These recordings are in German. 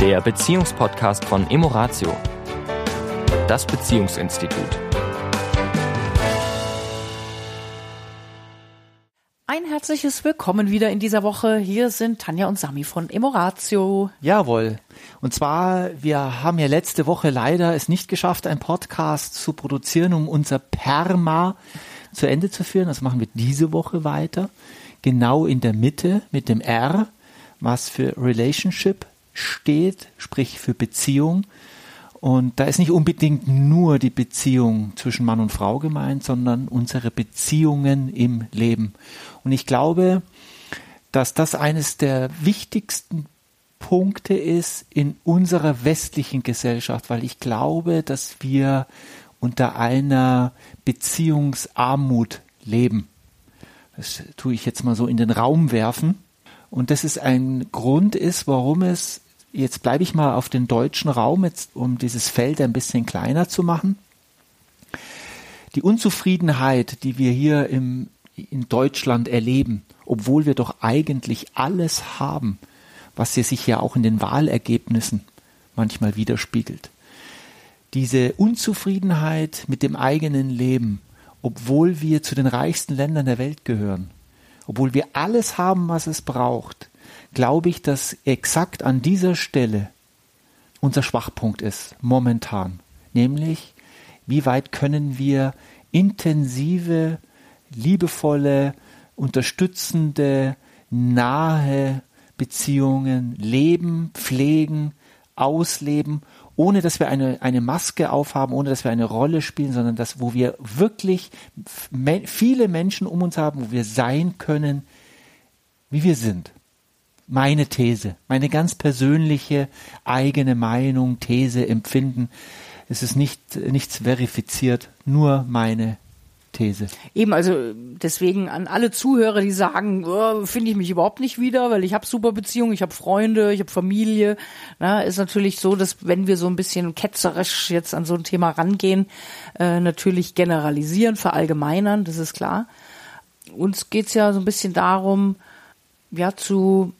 der Beziehungspodcast von Emoratio, das Beziehungsinstitut. Ein herzliches Willkommen wieder in dieser Woche. Hier sind Tanja und Sami von Emoratio. Jawohl. Und zwar, wir haben ja letzte Woche leider es nicht geschafft, einen Podcast zu produzieren, um unser Perma zu Ende zu führen. Das machen wir diese Woche weiter. Genau in der Mitte mit dem R, was für Relationship steht, sprich für Beziehung. Und da ist nicht unbedingt nur die Beziehung zwischen Mann und Frau gemeint, sondern unsere Beziehungen im Leben. Und ich glaube, dass das eines der wichtigsten Punkte ist in unserer westlichen Gesellschaft, weil ich glaube, dass wir unter einer Beziehungsarmut leben. Das tue ich jetzt mal so in den Raum werfen. Und das ist ein Grund ist, warum es Jetzt bleibe ich mal auf den deutschen Raum, jetzt, um dieses Feld ein bisschen kleiner zu machen. Die Unzufriedenheit, die wir hier im, in Deutschland erleben, obwohl wir doch eigentlich alles haben, was sich ja auch in den Wahlergebnissen manchmal widerspiegelt. Diese Unzufriedenheit mit dem eigenen Leben, obwohl wir zu den reichsten Ländern der Welt gehören, obwohl wir alles haben, was es braucht, glaube ich, dass exakt an dieser Stelle unser Schwachpunkt ist, momentan. Nämlich, wie weit können wir intensive, liebevolle, unterstützende, nahe Beziehungen leben, pflegen, ausleben, ohne dass wir eine, eine Maske aufhaben, ohne dass wir eine Rolle spielen, sondern dass, wo wir wirklich viele Menschen um uns haben, wo wir sein können, wie wir sind meine These, meine ganz persönliche eigene Meinung, These, Empfinden. Es ist nicht, nichts verifiziert, nur meine These. Eben, also deswegen an alle Zuhörer, die sagen, oh, finde ich mich überhaupt nicht wieder, weil ich habe super Beziehungen, ich habe Freunde, ich habe Familie. Na, ist natürlich so, dass wenn wir so ein bisschen ketzerisch jetzt an so ein Thema rangehen, äh, natürlich generalisieren, verallgemeinern, das ist klar. Uns geht's ja so ein bisschen darum, ja, zu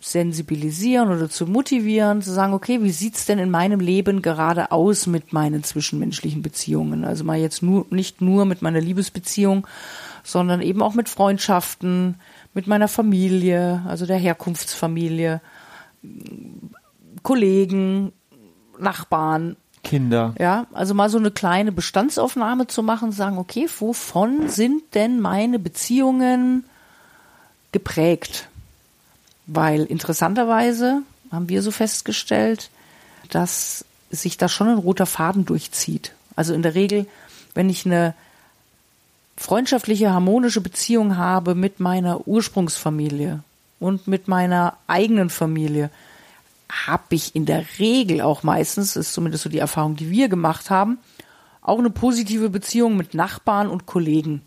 sensibilisieren oder zu motivieren, zu sagen, okay, wie sieht's denn in meinem Leben gerade aus mit meinen zwischenmenschlichen Beziehungen? Also mal jetzt nur, nicht nur mit meiner Liebesbeziehung, sondern eben auch mit Freundschaften, mit meiner Familie, also der Herkunftsfamilie, Kollegen, Nachbarn. Kinder. Ja, also mal so eine kleine Bestandsaufnahme zu machen, sagen, okay, wovon sind denn meine Beziehungen geprägt? Weil interessanterweise haben wir so festgestellt, dass sich da schon ein roter Faden durchzieht. Also in der Regel, wenn ich eine freundschaftliche, harmonische Beziehung habe mit meiner Ursprungsfamilie und mit meiner eigenen Familie, habe ich in der Regel auch meistens, ist zumindest so die Erfahrung, die wir gemacht haben, auch eine positive Beziehung mit Nachbarn und Kollegen.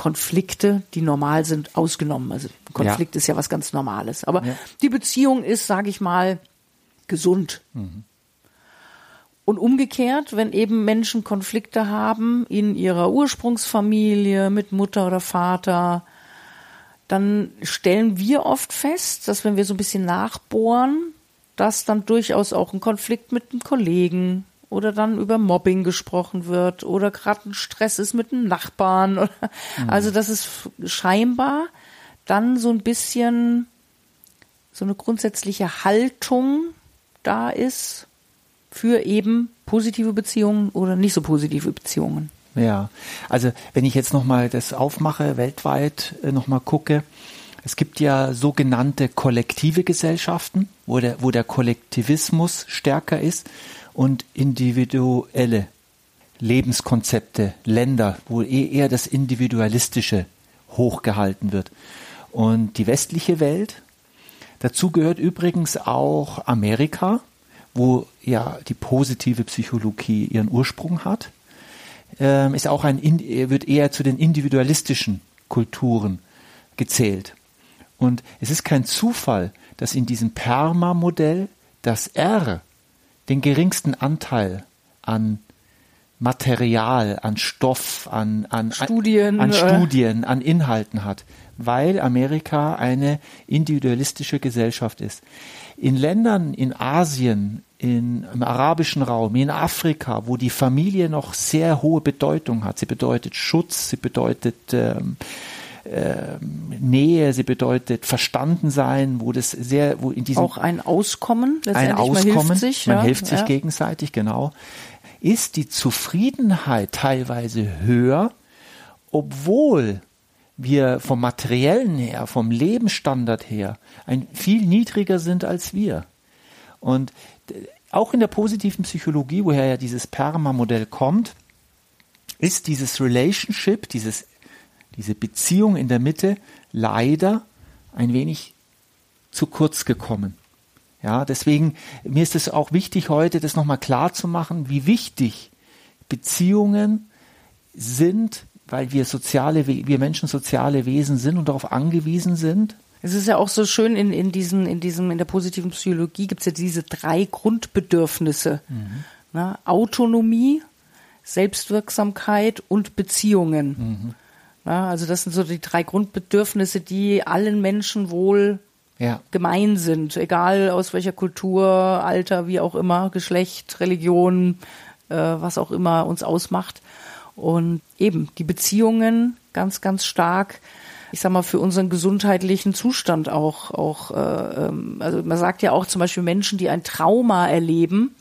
Konflikte, die normal sind, ausgenommen. Also Konflikt ja. ist ja was ganz Normales. Aber ja. die Beziehung ist, sage ich mal, gesund. Mhm. Und umgekehrt, wenn eben Menschen Konflikte haben in ihrer Ursprungsfamilie mit Mutter oder Vater, dann stellen wir oft fest, dass wenn wir so ein bisschen nachbohren, dass dann durchaus auch ein Konflikt mit einem Kollegen, oder dann über Mobbing gesprochen wird oder gerade ein Stress ist mit einem Nachbarn. Oder, mhm. Also dass es scheinbar dann so ein bisschen so eine grundsätzliche Haltung da ist für eben positive Beziehungen oder nicht so positive Beziehungen. Ja, also wenn ich jetzt nochmal das aufmache, weltweit äh, nochmal gucke, es gibt ja sogenannte kollektive Gesellschaften, wo der, wo der Kollektivismus stärker ist und individuelle Lebenskonzepte, Länder, wo eh eher das Individualistische hochgehalten wird. Und die westliche Welt, dazu gehört übrigens auch Amerika, wo ja die positive Psychologie ihren Ursprung hat, ähm, ist auch ein, wird eher zu den individualistischen Kulturen gezählt. Und es ist kein Zufall, dass in diesem Perma-Modell das R den geringsten Anteil an Material, an Stoff, an, an Studien, an, an äh. Studien, an Inhalten hat, weil Amerika eine individualistische Gesellschaft ist. In Ländern in Asien, in, im arabischen Raum, in Afrika, wo die Familie noch sehr hohe Bedeutung hat. Sie bedeutet Schutz, sie bedeutet ähm, ähm, Nähe, sie bedeutet verstanden sein, wo das sehr, wo in diesem Auch ein Auskommen, ein. Auskommen, man hilft sich. man ja, hilft sich ja. gegenseitig, genau, ist die Zufriedenheit teilweise höher, obwohl wir vom materiellen her, vom Lebensstandard her, ein viel niedriger sind als wir. Und d- auch in der positiven Psychologie, woher ja dieses Perma-Modell kommt, ist dieses Relationship, dieses, diese Beziehung in der Mitte leider ein wenig zu kurz gekommen. Ja, deswegen, mir ist es auch wichtig, heute das nochmal klar zu machen, wie wichtig Beziehungen sind, weil wir soziale, wir Menschen soziale Wesen sind und darauf angewiesen sind. Es ist ja auch so schön in, in diesen, in diesem, in der positiven Psychologie gibt es ja diese drei Grundbedürfnisse. Na, Autonomie, Selbstwirksamkeit und Beziehungen. Na, also das sind so die drei Grundbedürfnisse, die allen Menschen wohl Ja, gemein sind, egal aus welcher Kultur, Alter, wie auch immer, Geschlecht, Religion, äh, was auch immer uns ausmacht. Und eben die Beziehungen ganz, ganz stark, ich sag mal, für unseren gesundheitlichen Zustand auch, auch äh, ähm, also man sagt ja auch zum Beispiel Menschen, die ein Trauma erleben,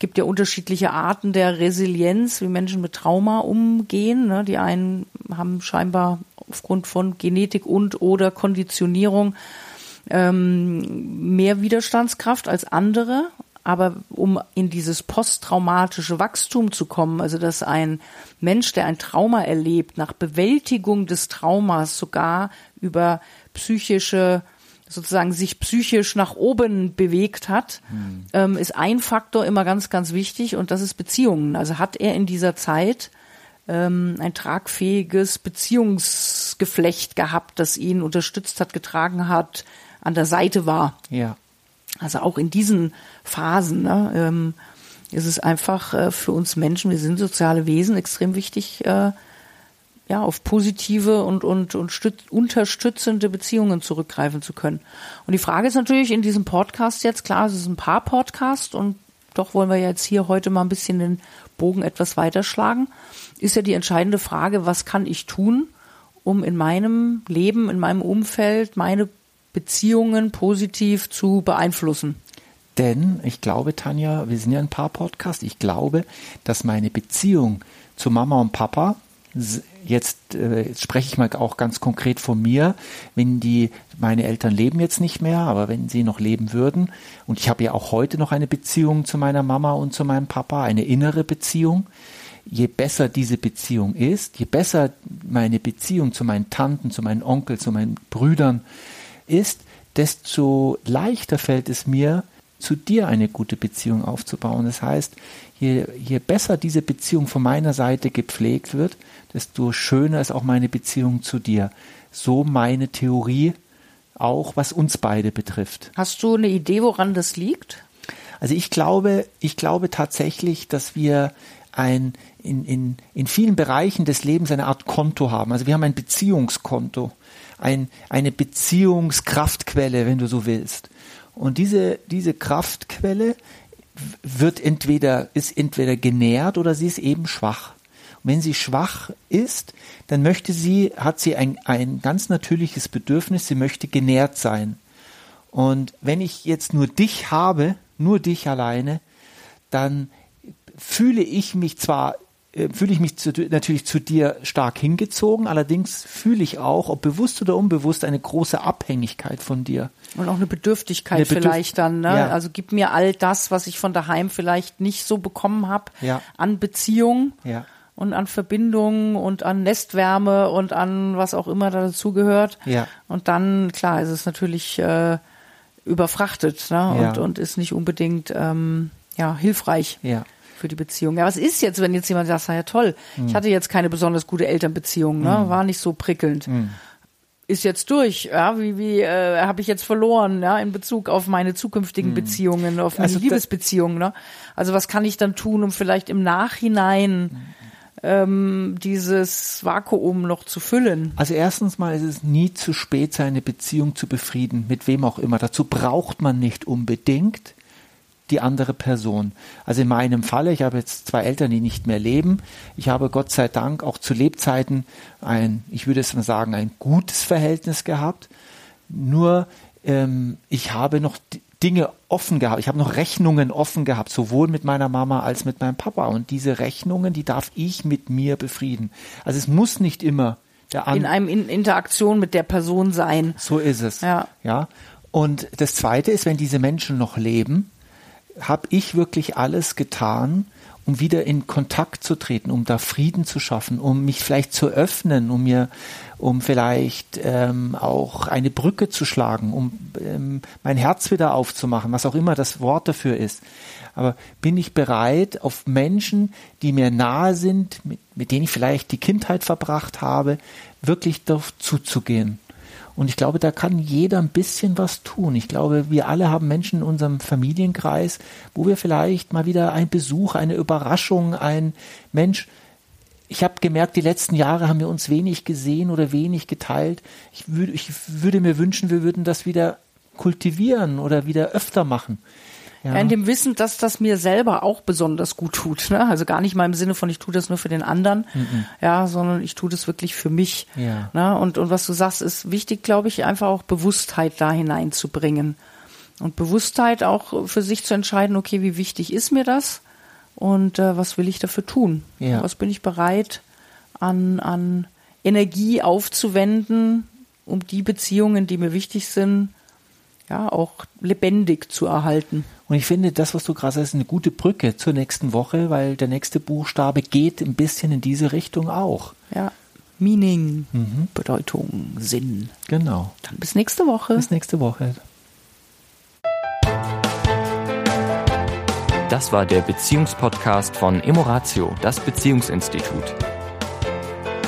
gibt ja unterschiedliche Arten der Resilienz, wie Menschen mit Trauma umgehen. Ne? Die einen haben scheinbar aufgrund von Genetik und oder Konditionierung ähm, mehr Widerstandskraft als andere. Aber um in dieses posttraumatische Wachstum zu kommen, also dass ein Mensch, der ein Trauma erlebt, nach Bewältigung des Traumas sogar über psychische sozusagen sich psychisch nach oben bewegt hat, ähm, ist ein Faktor immer ganz, ganz wichtig und das ist Beziehungen. Also hat er in dieser Zeit ähm, ein tragfähiges Beziehungsgeflecht gehabt, das ihn unterstützt hat, getragen hat, an der Seite war. ja, Also auch in diesen Phasen ne, ähm, ist es einfach äh, für uns Menschen, wir sind soziale Wesen, extrem wichtig, äh, ja, auf positive und, und, und stüt- unterstützende Beziehungen zurückgreifen zu können. Und die Frage ist natürlich in diesem Podcast jetzt, klar, es ist ein Paar-Podcast und doch wollen wir jetzt hier heute mal ein bisschen den Bogen etwas weiterschlagen, ist ja die entscheidende Frage, was kann ich tun, um in meinem Leben, in meinem Umfeld meine Beziehungen positiv zu beeinflussen. Denn ich glaube, Tanja, wir sind ja ein paar Podcast. Ich glaube, dass meine Beziehung zu Mama und Papa jetzt, äh, jetzt spreche ich mal auch ganz konkret von mir, wenn die meine Eltern leben jetzt nicht mehr, aber wenn sie noch leben würden und ich habe ja auch heute noch eine Beziehung zu meiner Mama und zu meinem Papa, eine innere Beziehung. Je besser diese Beziehung ist, je besser meine Beziehung zu meinen Tanten, zu meinen Onkeln, zu meinen Brüdern ist, desto leichter fällt es mir, zu dir eine gute Beziehung aufzubauen. Das heißt, je, je besser diese Beziehung von meiner Seite gepflegt wird, desto schöner ist auch meine Beziehung zu dir. So meine Theorie, auch was uns beide betrifft. Hast du eine Idee, woran das liegt? Also ich glaube, ich glaube tatsächlich, dass wir ein, in, in, in vielen Bereichen des Lebens eine Art Konto haben. Also wir haben ein Beziehungskonto, ein, eine Beziehungskraftquelle, wenn du so willst. Und diese, diese Kraftquelle wird entweder, ist entweder genährt oder sie ist eben schwach. Und wenn sie schwach ist, dann möchte sie, hat sie ein, ein ganz natürliches Bedürfnis, sie möchte genährt sein. Und wenn ich jetzt nur dich habe, nur dich alleine, dann fühle ich mich zwar, fühle ich mich zu, natürlich zu dir stark hingezogen, allerdings fühle ich auch, ob bewusst oder unbewusst, eine große Abhängigkeit von dir. Und auch eine Bedürftigkeit Eine Bedürf- vielleicht dann, ne? Ja. Also gib mir all das, was ich von daheim vielleicht nicht so bekommen habe, Ja. an Beziehung Ja. und an Verbindung und an Nestwärme und an was auch immer da dazugehört. Ja. Und dann, klar, ist es natürlich äh, überfrachtet ne? Und, und ist nicht unbedingt ähm, ja, hilfreich Ja. Für die Beziehung. Ja, was ist jetzt, wenn jetzt jemand sagt, ja toll, Hm. ich hatte jetzt keine besonders gute Elternbeziehung, ne? war nicht so prickelnd. Hm. ist jetzt durch, ja, wie, wie äh, habe ich jetzt verloren, ja, in Bezug auf meine zukünftigen Beziehungen, auf meine Also Liebesbeziehungen, ne? Also was kann ich dann tun, um vielleicht im Nachhinein ähm, dieses Vakuum noch zu füllen? Also erstens mal ist es nie zu spät, seine Beziehung zu befrieden, mit wem auch immer. Dazu braucht man nicht unbedingt die andere Person. Also in meinem Falle, ich habe jetzt zwei Eltern, die nicht mehr leben. Ich habe Gott sei Dank auch zu Lebzeiten ein, ich würde es mal sagen, ein gutes Verhältnis gehabt. Nur ähm, ich habe noch Dinge offen gehabt. Ich habe noch Rechnungen offen gehabt, sowohl mit meiner Mama als mit meinem Papa. Und diese Rechnungen, die darf ich mit mir befrieden. Also es muss nicht immer der In andere. einem in Interaktion mit der Person sein. So ist es. Ja. ja. Und das Zweite ist, wenn diese Menschen noch leben, habe ich wirklich alles getan, um wieder in Kontakt zu treten, um da Frieden zu schaffen, um mich vielleicht zu öffnen, um mir, um vielleicht ähm, auch eine Brücke zu schlagen, um ähm, mein Herz wieder aufzumachen, was auch immer das Wort dafür ist. Aber bin ich bereit, auf Menschen, die mir nahe sind, mit, mit denen ich vielleicht die Kindheit verbracht habe, wirklich darauf zuzugehen? Und ich glaube, da kann jeder ein bisschen was tun. Ich glaube, wir alle haben Menschen in unserem Familienkreis, wo wir vielleicht mal wieder ein Besuch, eine Überraschung, ein Mensch, ich habe gemerkt, die letzten Jahre haben wir uns wenig gesehen oder wenig geteilt. Ich, würde, ich würde mir wünschen, wir würden das wieder kultivieren oder wieder öfter machen. Ja. Ja. In dem Wissen, dass das mir selber auch besonders gut tut. Ne? Also gar nicht mal im Sinne von, ich tue das nur für den anderen, ja, sondern ich tue das wirklich für mich. Ja. Ne? Und, und was du sagst, ist wichtig, glaube ich, einfach auch Bewusstheit da hineinzubringen. Und Bewusstheit auch für sich zu entscheiden, okay, wie wichtig ist mir das und äh, was will ich dafür tun? Ja. Was bin ich bereit an, an Energie aufzuwenden, um die Beziehungen, die mir wichtig sind, ja, auch lebendig zu erhalten. Und ich finde, das, was du gerade sagst, ist eine gute Brücke zur nächsten Woche, weil der nächste Buchstabe geht ein bisschen in diese Richtung auch. Ja. Meaning, Bedeutung, Sinn. Genau. Dann bis nächste Woche. Bis nächste Woche. Das war der Beziehungspodcast von Emoratio, das Beziehungsinstitut.